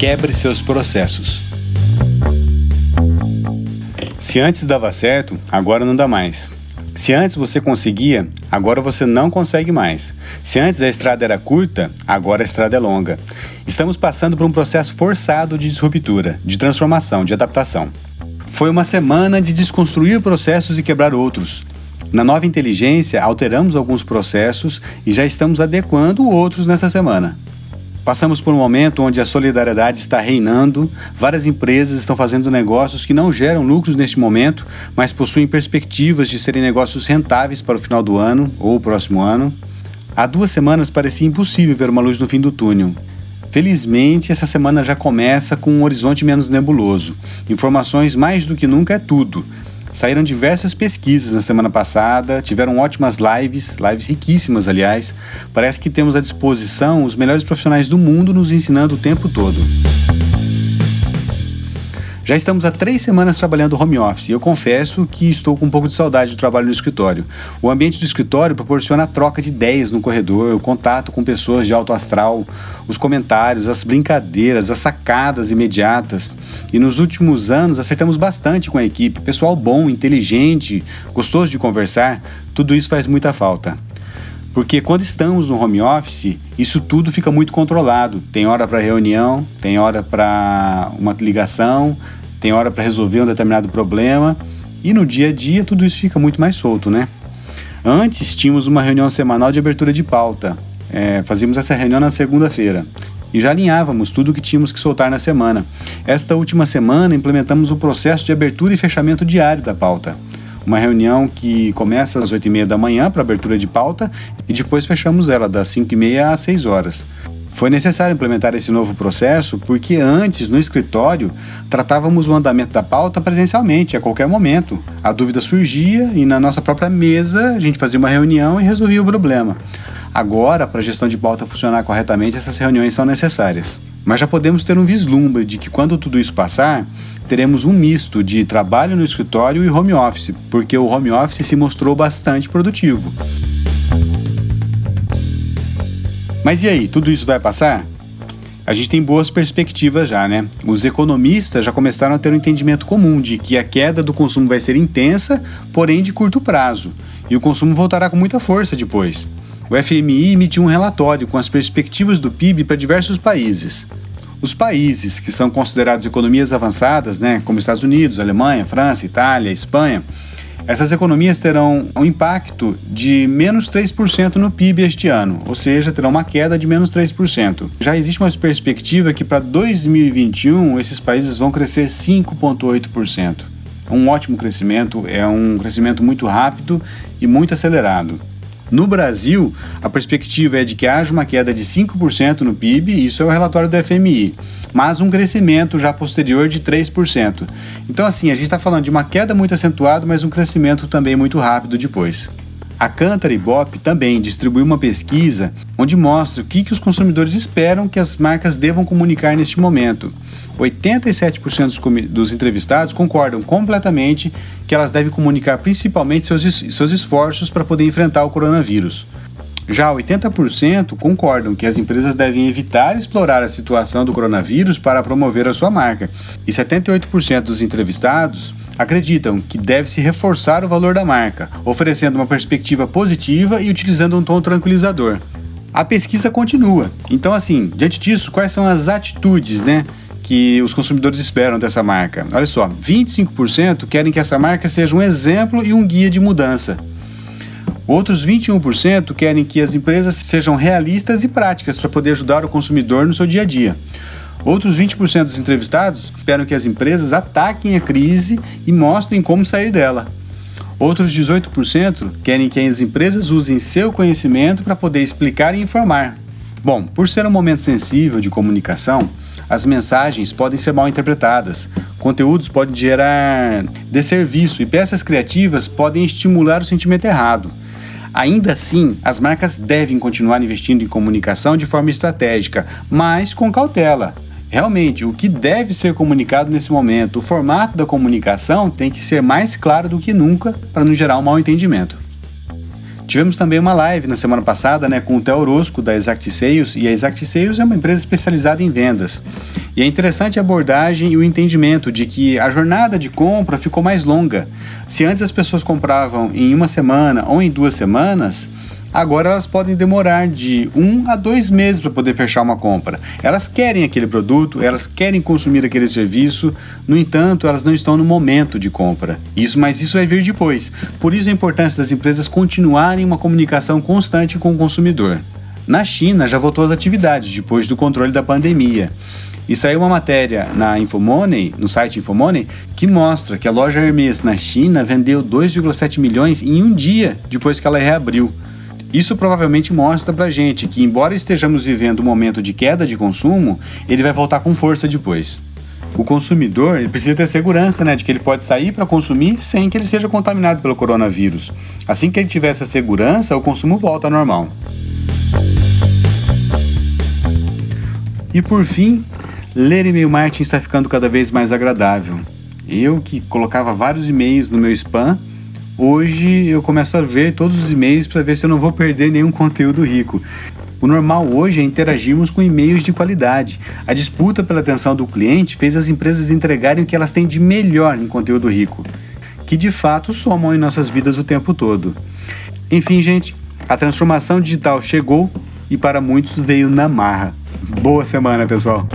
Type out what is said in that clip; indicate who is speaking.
Speaker 1: Quebre seus processos. Se antes dava certo, agora não dá mais. Se antes você conseguia, agora você não consegue mais. Se antes a estrada era curta, agora a estrada é longa. Estamos passando por um processo forçado de disruptura, de transformação, de adaptação. Foi uma semana de desconstruir processos e quebrar outros. Na nova inteligência, alteramos alguns processos e já estamos adequando outros nessa semana. Passamos por um momento onde a solidariedade está reinando, várias empresas estão fazendo negócios que não geram lucros neste momento, mas possuem perspectivas de serem negócios rentáveis para o final do ano ou o próximo ano. Há duas semanas parecia impossível ver uma luz no fim do túnel. Felizmente, essa semana já começa com um horizonte menos nebuloso. Informações mais do que nunca é tudo. Saíram diversas pesquisas na semana passada, tiveram ótimas lives, lives riquíssimas, aliás. Parece que temos à disposição os melhores profissionais do mundo nos ensinando o tempo todo. Já estamos há três semanas trabalhando home office e eu confesso que estou com um pouco de saudade do trabalho no escritório. O ambiente do escritório proporciona a troca de ideias no corredor, o contato com pessoas de alto astral, os comentários, as brincadeiras, as sacadas imediatas. E nos últimos anos acertamos bastante com a equipe. Pessoal bom, inteligente, gostoso de conversar, tudo isso faz muita falta. Porque quando estamos no home office, isso tudo fica muito controlado. Tem hora para reunião, tem hora para uma ligação, tem hora para resolver um determinado problema e no dia a dia tudo isso fica muito mais solto, né? Antes tínhamos uma reunião semanal de abertura de pauta. É, fazíamos essa reunião na segunda-feira e já alinhávamos tudo o que tínhamos que soltar na semana. Esta última semana implementamos o processo de abertura e fechamento diário da pauta. Uma reunião que começa às 8h30 da manhã para abertura de pauta e depois fechamos ela das 5h30 às 6 horas. Foi necessário implementar esse novo processo porque antes, no escritório, tratávamos o andamento da pauta presencialmente, a qualquer momento. A dúvida surgia e na nossa própria mesa a gente fazia uma reunião e resolvia o problema. Agora, para a gestão de pauta funcionar corretamente, essas reuniões são necessárias. Mas já podemos ter um vislumbre de que quando tudo isso passar, teremos um misto de trabalho no escritório e home office, porque o home office se mostrou bastante produtivo. Mas e aí, tudo isso vai passar? A gente tem boas perspectivas já, né? Os economistas já começaram a ter um entendimento comum de que a queda do consumo vai ser intensa, porém de curto prazo, e o consumo voltará com muita força depois. O FMI emitiu um relatório com as perspectivas do PIB para diversos países. Os países que são considerados economias avançadas, né, como Estados Unidos, Alemanha, França, Itália, Espanha, essas economias terão um impacto de menos 3% no PIB este ano, ou seja, terão uma queda de menos 3%. Já existe uma perspectiva que para 2021 esses países vão crescer 5,8%. Um ótimo crescimento, é um crescimento muito rápido e muito acelerado. No Brasil, a perspectiva é de que haja uma queda de 5% no PIB, isso é o relatório do FMI, mas um crescimento já posterior de 3%. Então, assim, a gente está falando de uma queda muito acentuada, mas um crescimento também muito rápido depois. A Cantar Ibope também distribuiu uma pesquisa onde mostra o que, que os consumidores esperam que as marcas devam comunicar neste momento. 87% dos entrevistados concordam completamente que elas devem comunicar principalmente seus, seus esforços para poder enfrentar o coronavírus. Já 80% concordam que as empresas devem evitar explorar a situação do coronavírus para promover a sua marca. E 78% dos entrevistados acreditam que deve-se reforçar o valor da marca, oferecendo uma perspectiva positiva e utilizando um tom tranquilizador. A pesquisa continua. Então, assim, diante disso, quais são as atitudes, né? que os consumidores esperam dessa marca. Olha só, 25% querem que essa marca seja um exemplo e um guia de mudança. Outros 21% querem que as empresas sejam realistas e práticas para poder ajudar o consumidor no seu dia a dia. Outros 20% dos entrevistados esperam que as empresas ataquem a crise e mostrem como sair dela. Outros 18% querem que as empresas usem seu conhecimento para poder explicar e informar. Bom, por ser um momento sensível de comunicação, as mensagens podem ser mal interpretadas, conteúdos podem gerar desserviço e peças criativas podem estimular o sentimento errado. Ainda assim, as marcas devem continuar investindo em comunicação de forma estratégica, mas com cautela. Realmente, o que deve ser comunicado nesse momento, o formato da comunicação tem que ser mais claro do que nunca para não gerar um mal entendimento. Tivemos também uma live na semana passada né, com o Theo Orosco da Exact Sales, e a Exact Sales é uma empresa especializada em vendas. E é interessante a abordagem e o entendimento de que a jornada de compra ficou mais longa. Se antes as pessoas compravam em uma semana ou em duas semanas, Agora elas podem demorar de um a dois meses para poder fechar uma compra. Elas querem aquele produto, elas querem consumir aquele serviço, no entanto, elas não estão no momento de compra. Isso, mas isso vai vir depois. Por isso a importância das empresas continuarem uma comunicação constante com o consumidor. Na China já voltou às atividades depois do controle da pandemia. E saiu uma matéria na Infomoney, no site Infomoney, que mostra que a loja Hermes na China vendeu 2,7 milhões em um dia depois que ela reabriu. Isso provavelmente mostra pra gente que, embora estejamos vivendo um momento de queda de consumo, ele vai voltar com força depois. O consumidor ele precisa ter segurança né, de que ele pode sair para consumir sem que ele seja contaminado pelo coronavírus. Assim que ele tiver essa segurança, o consumo volta ao normal. E por fim, ler e-mail marketing está ficando cada vez mais agradável. Eu que colocava vários e-mails no meu spam, Hoje eu começo a ver todos os e-mails para ver se eu não vou perder nenhum conteúdo rico. O normal hoje é interagirmos com e-mails de qualidade. A disputa pela atenção do cliente fez as empresas entregarem o que elas têm de melhor em conteúdo rico, que de fato somam em nossas vidas o tempo todo. Enfim, gente, a transformação digital chegou e para muitos veio na marra. Boa semana, pessoal!